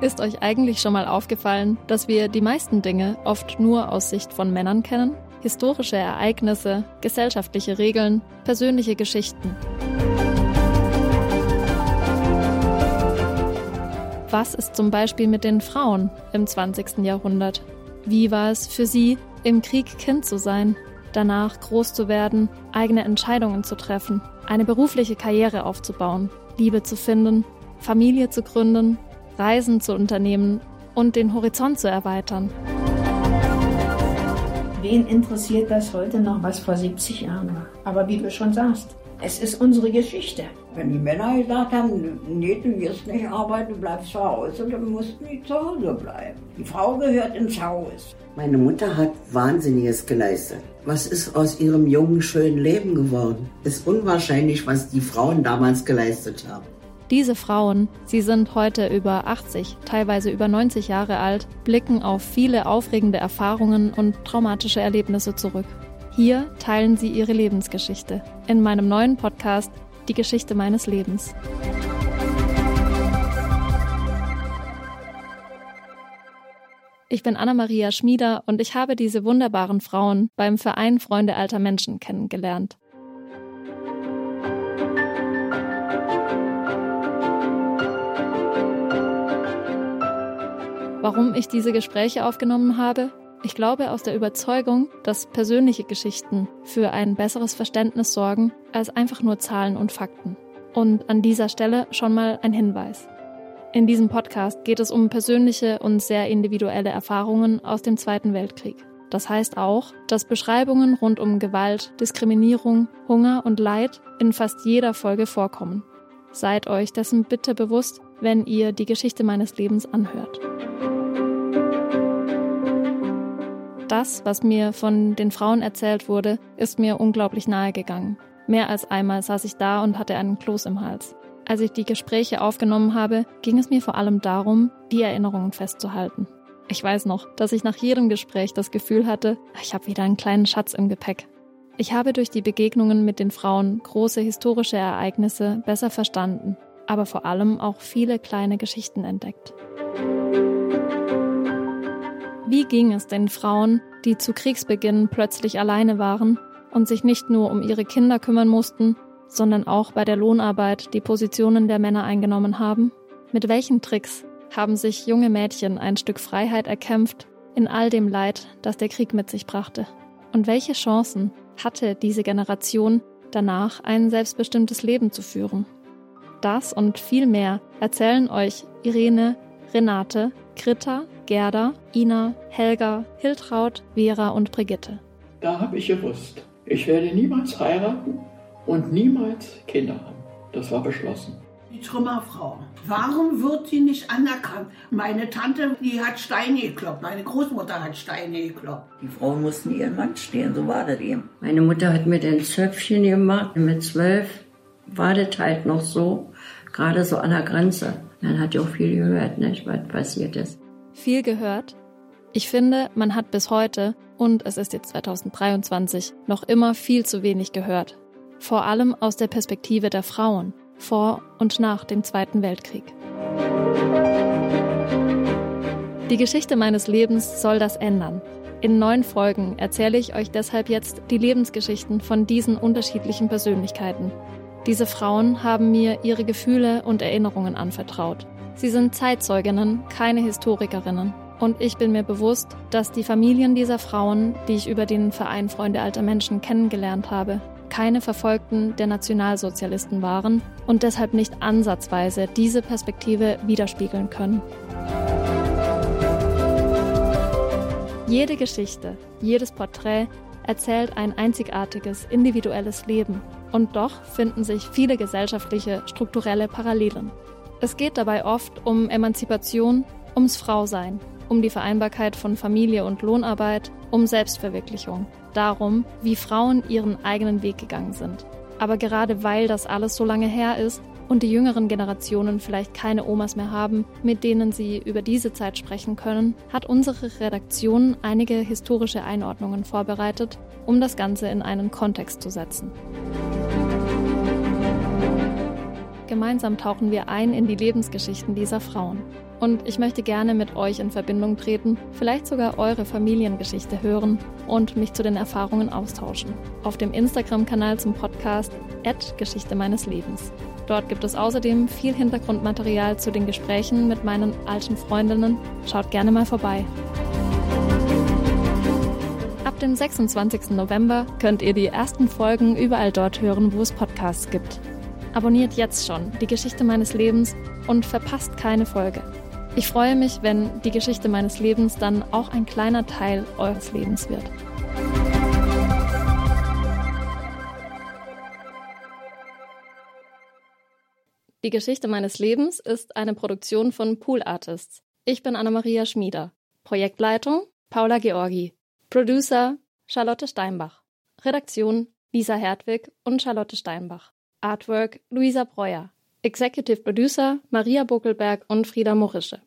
Ist euch eigentlich schon mal aufgefallen, dass wir die meisten Dinge oft nur aus Sicht von Männern kennen? Historische Ereignisse, gesellschaftliche Regeln, persönliche Geschichten. Was ist zum Beispiel mit den Frauen im 20. Jahrhundert? Wie war es für sie, im Krieg Kind zu sein, danach groß zu werden, eigene Entscheidungen zu treffen, eine berufliche Karriere aufzubauen, Liebe zu finden, Familie zu gründen, Reisen zu unternehmen und den Horizont zu erweitern. Wen interessiert das heute noch, was vor 70 Jahren war? Aber wie du schon sagst, es ist unsere Geschichte. Wenn die Männer gesagt haben, nee, du wirst nicht arbeiten, du bleibst zu Hause, dann mussten die zu Hause bleiben. Die Frau gehört ins Haus. Meine Mutter hat Wahnsinniges geleistet. Was ist aus ihrem jungen, schönen Leben geworden? Ist unwahrscheinlich, was die Frauen damals geleistet haben. Diese Frauen, sie sind heute über 80, teilweise über 90 Jahre alt, blicken auf viele aufregende Erfahrungen und traumatische Erlebnisse zurück. Hier teilen sie ihre Lebensgeschichte in meinem neuen Podcast Die Geschichte meines Lebens. Ich bin Anna-Maria Schmieder und ich habe diese wunderbaren Frauen beim Verein Freunde alter Menschen kennengelernt. Warum ich diese Gespräche aufgenommen habe? Ich glaube aus der Überzeugung, dass persönliche Geschichten für ein besseres Verständnis sorgen als einfach nur Zahlen und Fakten. Und an dieser Stelle schon mal ein Hinweis. In diesem Podcast geht es um persönliche und sehr individuelle Erfahrungen aus dem Zweiten Weltkrieg. Das heißt auch, dass Beschreibungen rund um Gewalt, Diskriminierung, Hunger und Leid in fast jeder Folge vorkommen. Seid euch dessen bitte bewusst, wenn ihr die Geschichte meines Lebens anhört. Das, was mir von den Frauen erzählt wurde, ist mir unglaublich nahe gegangen. Mehr als einmal saß ich da und hatte einen Kloß im Hals. Als ich die Gespräche aufgenommen habe, ging es mir vor allem darum, die Erinnerungen festzuhalten. Ich weiß noch, dass ich nach jedem Gespräch das Gefühl hatte, ich habe wieder einen kleinen Schatz im Gepäck. Ich habe durch die Begegnungen mit den Frauen große historische Ereignisse besser verstanden, aber vor allem auch viele kleine Geschichten entdeckt. Wie ging es den Frauen, die zu Kriegsbeginn plötzlich alleine waren und sich nicht nur um ihre Kinder kümmern mussten, sondern auch bei der Lohnarbeit die Positionen der Männer eingenommen haben? Mit welchen Tricks haben sich junge Mädchen ein Stück Freiheit erkämpft in all dem Leid, das der Krieg mit sich brachte? Und welche Chancen hatte diese Generation danach ein selbstbestimmtes Leben zu führen? Das und viel mehr erzählen euch Irene, Renate, Kritta, Gerda, Ina, Helga, Hiltraud, Vera und Brigitte. Da habe ich gewusst, ich werde niemals heiraten und niemals Kinder haben. Das war beschlossen. Die Trümmerfrau. Warum wird sie nicht anerkannt? Meine Tante, die hat Steine gekloppt. Meine Großmutter hat Steine gekloppt. Die Frauen mussten ihren Mann stehen, so war das eben. Meine Mutter hat mir den Zöpfchen gemacht. Mit zwölf war das halt noch so, gerade so an der Grenze. Dann hat ja auch viel gehört, nicht, was passiert ist. Viel gehört? Ich finde, man hat bis heute, und es ist jetzt 2023, noch immer viel zu wenig gehört vor allem aus der Perspektive der Frauen vor und nach dem Zweiten Weltkrieg. Die Geschichte meines Lebens soll das ändern. In neun Folgen erzähle ich euch deshalb jetzt die Lebensgeschichten von diesen unterschiedlichen Persönlichkeiten. Diese Frauen haben mir ihre Gefühle und Erinnerungen anvertraut. Sie sind Zeitzeuginnen, keine Historikerinnen. Und ich bin mir bewusst, dass die Familien dieser Frauen, die ich über den Verein Freunde alter Menschen kennengelernt habe, keine Verfolgten der Nationalsozialisten waren und deshalb nicht ansatzweise diese Perspektive widerspiegeln können. Jede Geschichte, jedes Porträt erzählt ein einzigartiges, individuelles Leben und doch finden sich viele gesellschaftliche, strukturelle Parallelen. Es geht dabei oft um Emanzipation, ums Frausein, um die Vereinbarkeit von Familie und Lohnarbeit, um Selbstverwirklichung darum, wie Frauen ihren eigenen Weg gegangen sind. Aber gerade weil das alles so lange her ist und die jüngeren Generationen vielleicht keine Omas mehr haben, mit denen sie über diese Zeit sprechen können, hat unsere Redaktion einige historische Einordnungen vorbereitet, um das Ganze in einen Kontext zu setzen. Gemeinsam tauchen wir ein in die Lebensgeschichten dieser Frauen. Und ich möchte gerne mit euch in Verbindung treten, vielleicht sogar eure Familiengeschichte hören und mich zu den Erfahrungen austauschen. Auf dem Instagram-Kanal zum Podcast Geschichte meines Lebens. Dort gibt es außerdem viel Hintergrundmaterial zu den Gesprächen mit meinen alten Freundinnen. Schaut gerne mal vorbei. Ab dem 26. November könnt ihr die ersten Folgen überall dort hören, wo es Podcasts gibt. Abonniert jetzt schon die Geschichte meines Lebens und verpasst keine Folge. Ich freue mich, wenn die Geschichte meines Lebens dann auch ein kleiner Teil eures Lebens wird. Die Geschichte meines Lebens ist eine Produktion von Pool Artists. Ich bin Anna-Maria Schmieder. Projektleitung Paula Georgi. Producer Charlotte Steinbach. Redaktion Lisa Hertwig und Charlotte Steinbach. Artwork Luisa Breuer. Executive Producer Maria Buckelberg und Frieda Morische.